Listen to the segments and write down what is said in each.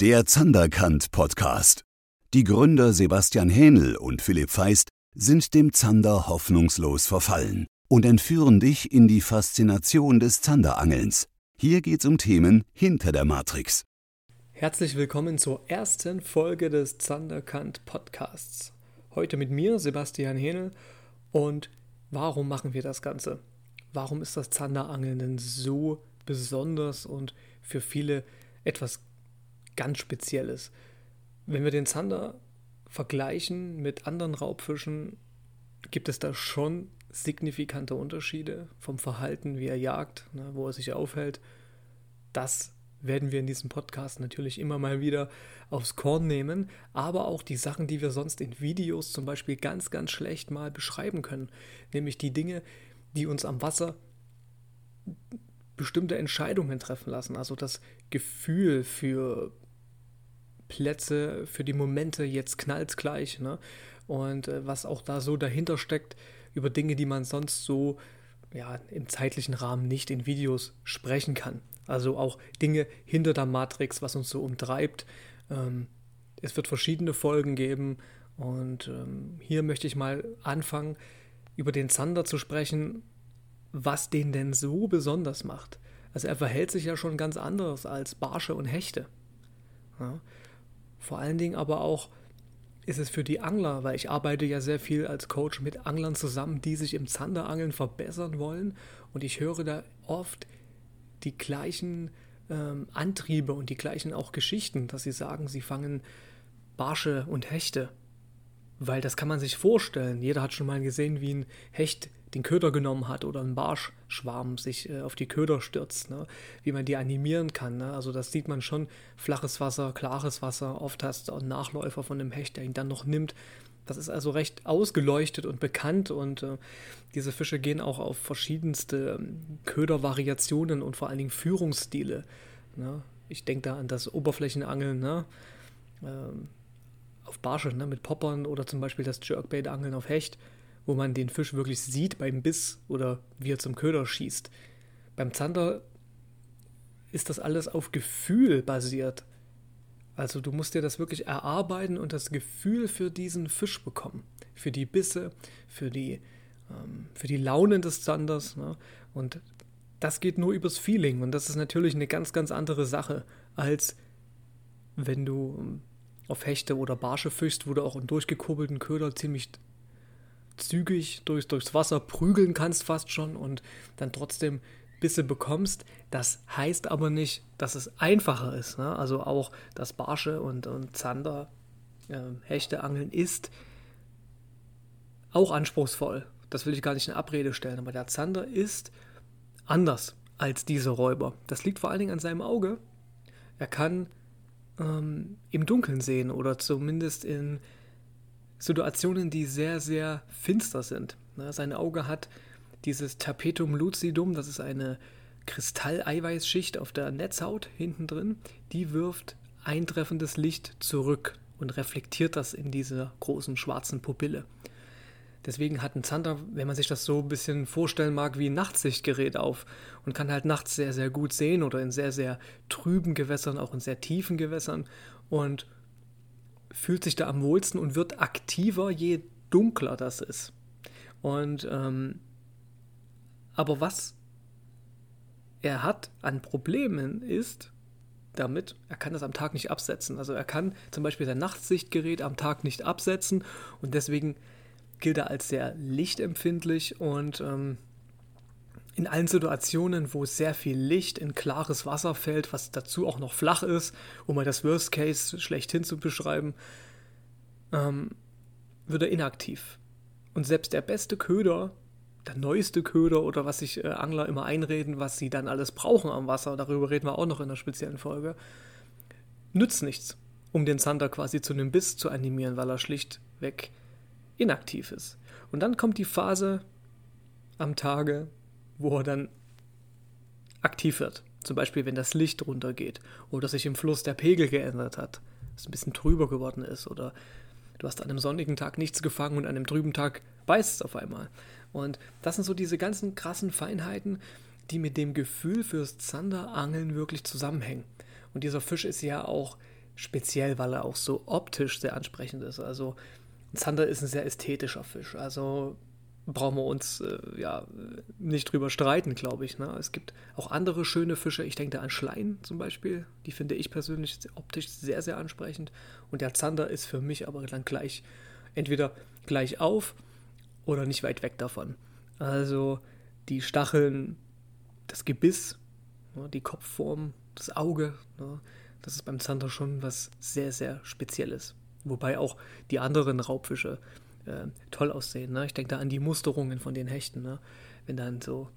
Der Zanderkant Podcast. Die Gründer Sebastian Hähnel und Philipp Feist sind dem Zander hoffnungslos verfallen und entführen dich in die Faszination des Zanderangelns. Hier geht's um Themen hinter der Matrix. Herzlich willkommen zur ersten Folge des Zanderkant Podcasts. Heute mit mir, Sebastian Hähnel. Und warum machen wir das Ganze? Warum ist das Zanderangeln denn so besonders und für viele etwas ganz Spezielles. Wenn wir den Zander vergleichen mit anderen Raubfischen, gibt es da schon signifikante Unterschiede vom Verhalten, wie er jagt, ne, wo er sich aufhält. Das werden wir in diesem Podcast natürlich immer mal wieder aufs Korn nehmen, aber auch die Sachen, die wir sonst in Videos zum Beispiel ganz, ganz schlecht mal beschreiben können, nämlich die Dinge, die uns am Wasser bestimmte Entscheidungen treffen lassen, also das Gefühl für Plätze, für die Momente, jetzt knallt gleich. Ne? Und äh, was auch da so dahinter steckt, über Dinge, die man sonst so ja, im zeitlichen Rahmen nicht in Videos sprechen kann. Also auch Dinge hinter der Matrix, was uns so umtreibt. Ähm, es wird verschiedene Folgen geben und ähm, hier möchte ich mal anfangen, über den Zander zu sprechen, was den denn so besonders macht. Also er verhält sich ja schon ganz anders als Barsche und Hechte. Ja. Vor allen Dingen aber auch ist es für die Angler, weil ich arbeite ja sehr viel als Coach mit Anglern zusammen, die sich im Zanderangeln verbessern wollen. Und ich höre da oft die gleichen ähm, Antriebe und die gleichen auch Geschichten, dass sie sagen, sie fangen Barsche und Hechte. Weil das kann man sich vorstellen. Jeder hat schon mal gesehen, wie ein Hecht den Köder genommen hat oder ein Barschschwarm sich äh, auf die Köder stürzt, ne? wie man die animieren kann. Ne? Also das sieht man schon, flaches Wasser, klares Wasser, oft hast du auch einen Nachläufer von dem Hecht, der ihn dann noch nimmt. Das ist also recht ausgeleuchtet und bekannt und äh, diese Fische gehen auch auf verschiedenste ähm, Ködervariationen und vor allen Dingen Führungsstile. Ne? Ich denke da an das Oberflächenangeln, ne? ähm, auf Barsche ne? mit Poppern oder zum Beispiel das Jerkbait-Angeln auf Hecht wo man den Fisch wirklich sieht beim Biss oder wie er zum Köder schießt. Beim Zander ist das alles auf Gefühl basiert. Also du musst dir das wirklich erarbeiten und das Gefühl für diesen Fisch bekommen. Für die Bisse, für die, ähm, für die Launen des Zanders. Ne? Und das geht nur übers Feeling. Und das ist natürlich eine ganz, ganz andere Sache, als wenn du ähm, auf Hechte oder Barsche fischst, wo du auch einen durchgekurbelten Köder ziemlich zügig durch, durchs Wasser prügeln kannst fast schon und dann trotzdem Bisse bekommst. Das heißt aber nicht, dass es einfacher ist. Ne? Also auch das Barsche und, und Zander, äh, Hechte angeln ist auch anspruchsvoll. Das will ich gar nicht in Abrede stellen, aber der Zander ist anders als diese Räuber. Das liegt vor allen Dingen an seinem Auge. Er kann ähm, im Dunkeln sehen oder zumindest in Situationen, die sehr, sehr finster sind. Sein Auge hat dieses Tapetum lucidum, das ist eine Kristalleiweißschicht auf der Netzhaut hinten drin, die wirft eintreffendes Licht zurück und reflektiert das in dieser großen schwarzen Pupille. Deswegen hat ein Zander, wenn man sich das so ein bisschen vorstellen mag, wie ein Nachtsichtgerät auf und kann halt nachts sehr, sehr gut sehen oder in sehr, sehr trüben Gewässern, auch in sehr tiefen Gewässern und fühlt sich da am wohlsten und wird aktiver, je dunkler das ist. Und ähm, aber was er hat an Problemen ist damit, er kann das am Tag nicht absetzen. Also er kann zum Beispiel sein Nachtsichtgerät am Tag nicht absetzen und deswegen gilt er als sehr lichtempfindlich und ähm, in allen Situationen, wo sehr viel Licht in klares Wasser fällt, was dazu auch noch flach ist, um mal das Worst Case schlechthin zu beschreiben, ähm, wird er inaktiv. Und selbst der beste Köder, der neueste Köder oder was sich äh, Angler immer einreden, was sie dann alles brauchen am Wasser, darüber reden wir auch noch in einer speziellen Folge, nützt nichts, um den Zander quasi zu einem Biss zu animieren, weil er schlichtweg inaktiv ist. Und dann kommt die Phase am Tage, wo er dann aktiv wird. Zum Beispiel, wenn das Licht runtergeht oder sich im Fluss der Pegel geändert hat, es ein bisschen trüber geworden ist oder du hast an einem sonnigen Tag nichts gefangen und an einem trüben Tag beißt es auf einmal. Und das sind so diese ganzen krassen Feinheiten, die mit dem Gefühl fürs Zanderangeln wirklich zusammenhängen. Und dieser Fisch ist ja auch speziell, weil er auch so optisch sehr ansprechend ist. Also Zander ist ein sehr ästhetischer Fisch. Also brauchen wir uns äh, ja nicht drüber streiten, glaube ich. Ne? Es gibt auch andere schöne Fische. Ich denke da an Schleien zum Beispiel. Die finde ich persönlich optisch sehr, sehr ansprechend. Und der Zander ist für mich aber dann gleich entweder gleich auf oder nicht weit weg davon. Also die Stacheln, das Gebiss, ne, die Kopfform, das Auge, ne, das ist beim Zander schon was sehr, sehr Spezielles. Wobei auch die anderen Raubfische äh, toll aussehen. Ne? Ich denke da an die Musterungen von den Hechten. Ne? Wenn dann so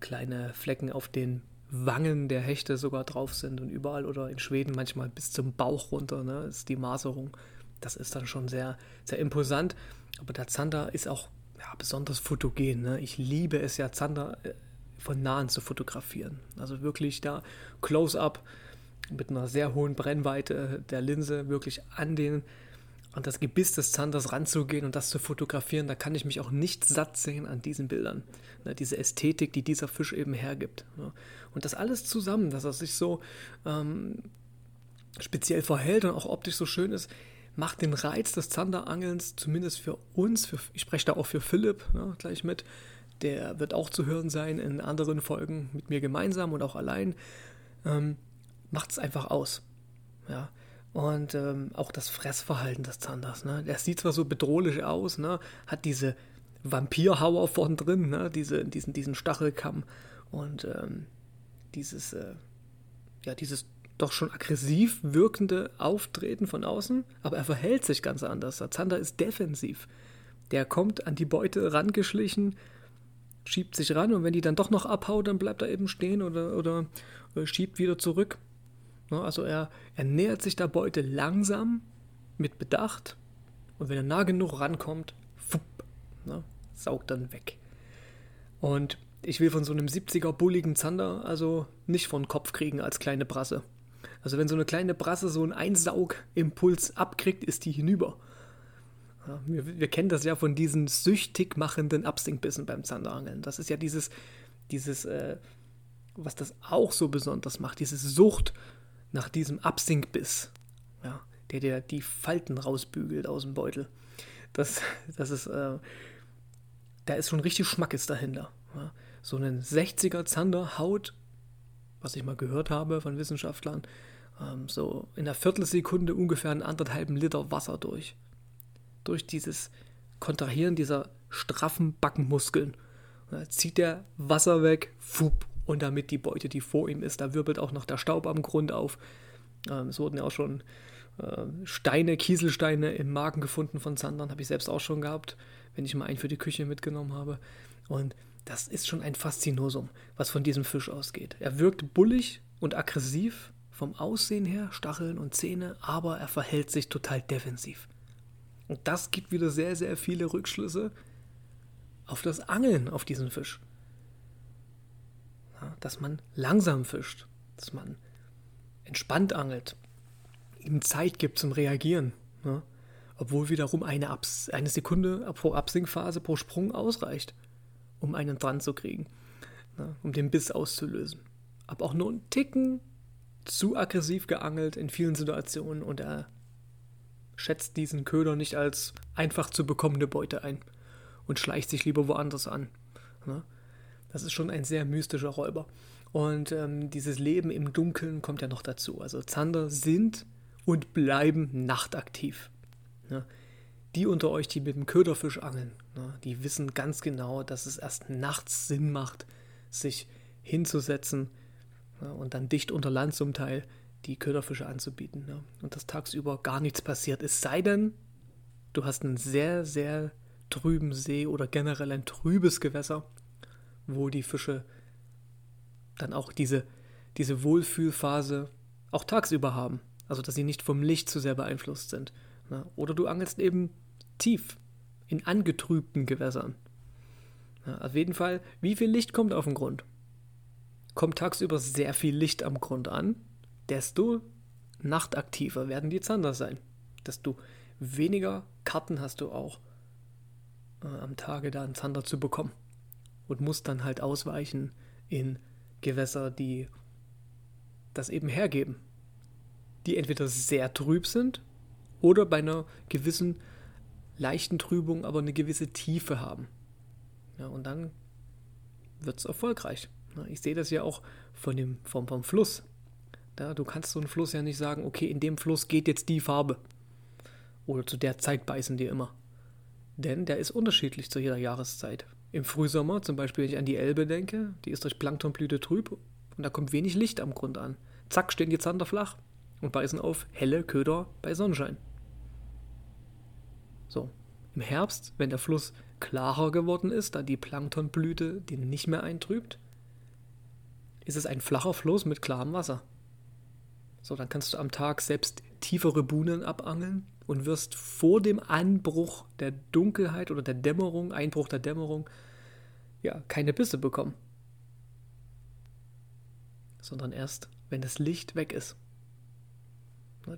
kleine Flecken auf den Wangen der Hechte sogar drauf sind und überall oder in Schweden manchmal bis zum Bauch runter, ne, ist die Maserung. Das ist dann schon sehr, sehr imposant. Aber der Zander ist auch ja, besonders fotogen. Ne? Ich liebe es ja, Zander äh, von nahen zu fotografieren. Also wirklich da Close-up mit einer sehr hohen Brennweite der Linse wirklich an den an das Gebiss des Zanders ranzugehen und das zu fotografieren, da kann ich mich auch nicht satt sehen an diesen Bildern. Ne, diese Ästhetik, die dieser Fisch eben hergibt. Ne. Und das alles zusammen, dass er sich so ähm, speziell verhält und auch optisch so schön ist, macht den Reiz des Zanderangelns zumindest für uns, für, ich spreche da auch für Philipp ne, gleich mit, der wird auch zu hören sein in anderen Folgen mit mir gemeinsam und auch allein, ähm, macht es einfach aus. Ja, und ähm, auch das Fressverhalten des Zanders. Ne? Der sieht zwar so bedrohlich aus, ne? hat diese Vampirhauer vorn drin, ne? diese, diesen, diesen Stachelkamm und ähm, dieses, äh, ja, dieses doch schon aggressiv wirkende Auftreten von außen, aber er verhält sich ganz anders. Der Zander ist defensiv. Der kommt an die Beute rangeschlichen, schiebt sich ran und wenn die dann doch noch abhaut, dann bleibt er eben stehen oder, oder, oder schiebt wieder zurück. Ne, also er, er nähert sich der Beute langsam, mit Bedacht und wenn er nah genug rankommt, fupp, ne, saugt dann weg. Und ich will von so einem 70er bulligen Zander also nicht von Kopf kriegen als kleine Brasse. Also wenn so eine kleine Brasse so einen Einsaugimpuls abkriegt, ist die hinüber. Ja, wir, wir, kennen das ja von diesen süchtig machenden Absinkbissen beim Zanderangeln. Das ist ja dieses, dieses äh, was das auch so besonders macht, diese Sucht nach diesem Absinkbiss, ja, der dir die Falten rausbügelt aus dem Beutel. Das, das ist, äh, da ist schon richtig Schmackes dahinter. Ja. So einen 60er Zander haut, was ich mal gehört habe von Wissenschaftlern, ähm, so in einer Viertelsekunde ungefähr einen anderthalben Liter Wasser durch. Durch dieses Kontrahieren dieser straffen Backenmuskeln. Da zieht der Wasser weg, fupp, und damit die Beute, die vor ihm ist, da wirbelt auch noch der Staub am Grund auf. Ähm, es wurden ja auch schon äh, Steine, Kieselsteine im Magen gefunden von Sandern, habe ich selbst auch schon gehabt, wenn ich mal einen für die Küche mitgenommen habe. Und das ist schon ein Faszinosum, was von diesem Fisch ausgeht. Er wirkt bullig und aggressiv vom Aussehen her, Stacheln und Zähne, aber er verhält sich total defensiv. Und das gibt wieder sehr, sehr viele Rückschlüsse auf das Angeln auf diesen Fisch dass man langsam fischt, dass man entspannt angelt, ihm Zeit gibt zum Reagieren. Ja? Obwohl wiederum eine, Abs eine Sekunde pro Absinkphase pro Sprung ausreicht, um einen dran zu kriegen, ja? um den Biss auszulösen. Aber auch nur einen Ticken zu aggressiv geangelt in vielen Situationen und er schätzt diesen Köder nicht als einfach zu bekommende Beute ein und schleicht sich lieber woanders an. Ja? Das ist schon ein sehr mystischer Räuber. Und ähm, dieses Leben im Dunkeln kommt ja noch dazu. Also Zander sind und bleiben nachtaktiv. Ne? Die unter euch, die mit dem Köderfisch angeln, ne? die wissen ganz genau, dass es erst nachts Sinn macht, sich hinzusetzen ne? und dann dicht unter Land zum Teil die Köderfische anzubieten. Ne? Und dass tagsüber gar nichts passiert. Es sei denn, du hast einen sehr, sehr trüben See oder generell ein trübes Gewässer wo die Fische dann auch diese, diese Wohlfühlphase auch tagsüber haben. Also dass sie nicht vom Licht zu sehr beeinflusst sind. Oder du angelst eben tief in angetrübten Gewässern. Auf jeden Fall, wie viel Licht kommt auf den Grund? Kommt tagsüber sehr viel Licht am Grund an, desto nachtaktiver werden die Zander sein. Desto weniger Karten hast du auch äh, am Tage da einen Zander zu bekommen und muss dann halt ausweichen in Gewässer, die das eben hergeben. die entweder sehr trüb sind oder bei einer gewissen leichten Trübung aber eine gewisse Tiefe haben. Ja, und dann wird es erfolgreich. Ich sehe das ja auch von dem, vom, vom Fluss. Ja, du kannst so einen Fluss ja nicht sagen, okay, in dem Fluss geht jetzt die Farbe. Oder zu der Zeit beißen die immer. Denn der ist unterschiedlich zu jeder Jahreszeit. Im Frühsommer, zum Beispiel, wenn ich an die Elbe denke, die ist durch Planktonblüte trüb und da kommt wenig Licht am Grund an. Zack, stehen die Zander flach und beißen auf helle Köder bei Sonnenschein. So, im Herbst, wenn der Fluss klarer geworden ist, da die Planktonblüte den nicht mehr eintrübt, ist es ein flacher Fluss mit klarem Wasser. So, dann kannst du am Tag selbst tiefere Buhnen abangeln und wirst vor dem Anbruch der Dunkelheit oder der Dämmerung, Einbruch der Dämmerung, ja, keine Bisse bekommen. Sondern erst, wenn das Licht weg ist.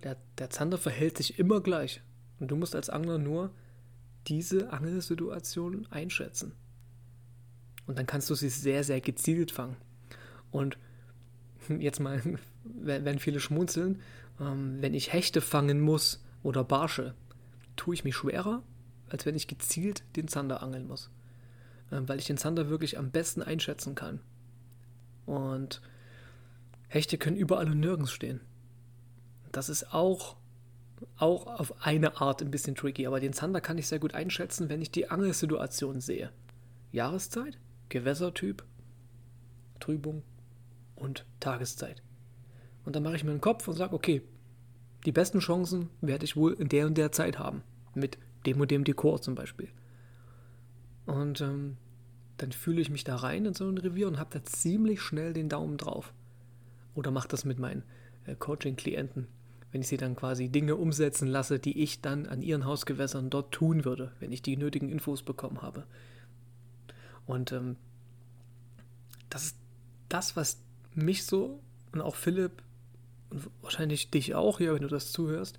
Der, der Zander verhält sich immer gleich. Und du musst als Angler nur diese Angelsituation einschätzen. Und dann kannst du sie sehr, sehr gezielt fangen. Und jetzt mal, wenn viele schmunzeln, ähm, wenn ich Hechte fangen muss oder Barsche, tue ich mich schwerer, als wenn ich gezielt den Zander angeln muss. Ähm, weil ich den Zander wirklich am besten einschätzen kann. Und Hechte können überall und nirgends stehen. Das ist auch, auch auf eine Art ein bisschen tricky, aber den Zander kann ich sehr gut einschätzen, wenn ich die Angelsituation sehe. Jahreszeit, Gewässertyp, Trübung und Tageszeit. Und dann mache ich mir einen Kopf und sage, okay, die besten Chancen werde ich wohl in der und der Zeit haben. Mit dem und dem Dekor zum Beispiel. Und ähm, dann fühle ich mich da rein in so ein Revier und habe da ziemlich schnell den Daumen drauf. Oder mache das mit meinen äh, Coaching-Klienten, wenn ich sie dann quasi Dinge umsetzen lasse, die ich dann an ihren Hausgewässern dort tun würde, wenn ich die nötigen Infos bekommen habe. Und ähm, das ist das, was mich so und auch Philipp und wahrscheinlich dich auch hier, wenn du das zuhörst,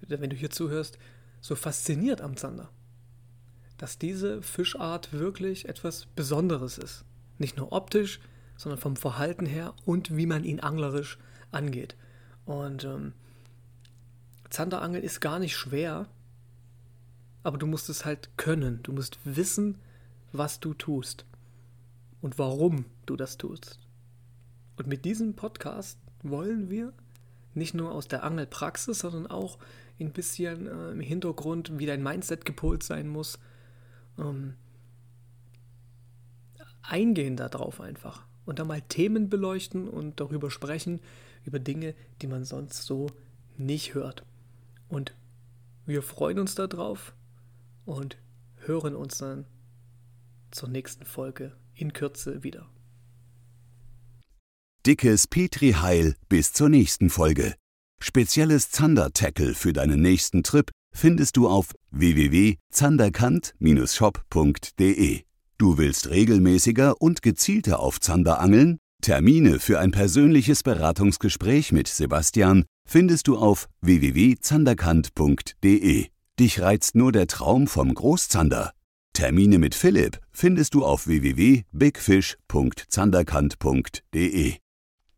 wenn du hier zuhörst, so fasziniert am Zander. Dass diese Fischart wirklich etwas Besonderes ist. Nicht nur optisch, sondern vom Verhalten her und wie man ihn anglerisch angeht. Und ähm, Zanderangeln ist gar nicht schwer, aber du musst es halt können. Du musst wissen, was du tust und warum du das tust. Und mit diesem Podcast wollen wir nicht nur aus der Angelpraxis, sondern auch ein bisschen äh, im Hintergrund, wie dein Mindset gepolt sein muss, ähm, eingehen darauf einfach. Und dann mal Themen beleuchten und darüber sprechen, über Dinge, die man sonst so nicht hört. Und wir freuen uns darauf und hören uns dann zur nächsten Folge in Kürze wieder. Dickes Petri-Heil bis zur nächsten Folge. Spezielles Zander-Tackle für deinen nächsten Trip findest du auf www.zanderkant-shop.de. Du willst regelmäßiger und gezielter auf Zander angeln? Termine für ein persönliches Beratungsgespräch mit Sebastian findest du auf www.zanderkant.de. Dich reizt nur der Traum vom Großzander. Termine mit Philipp findest du auf www.bigfish.zanderkant.de.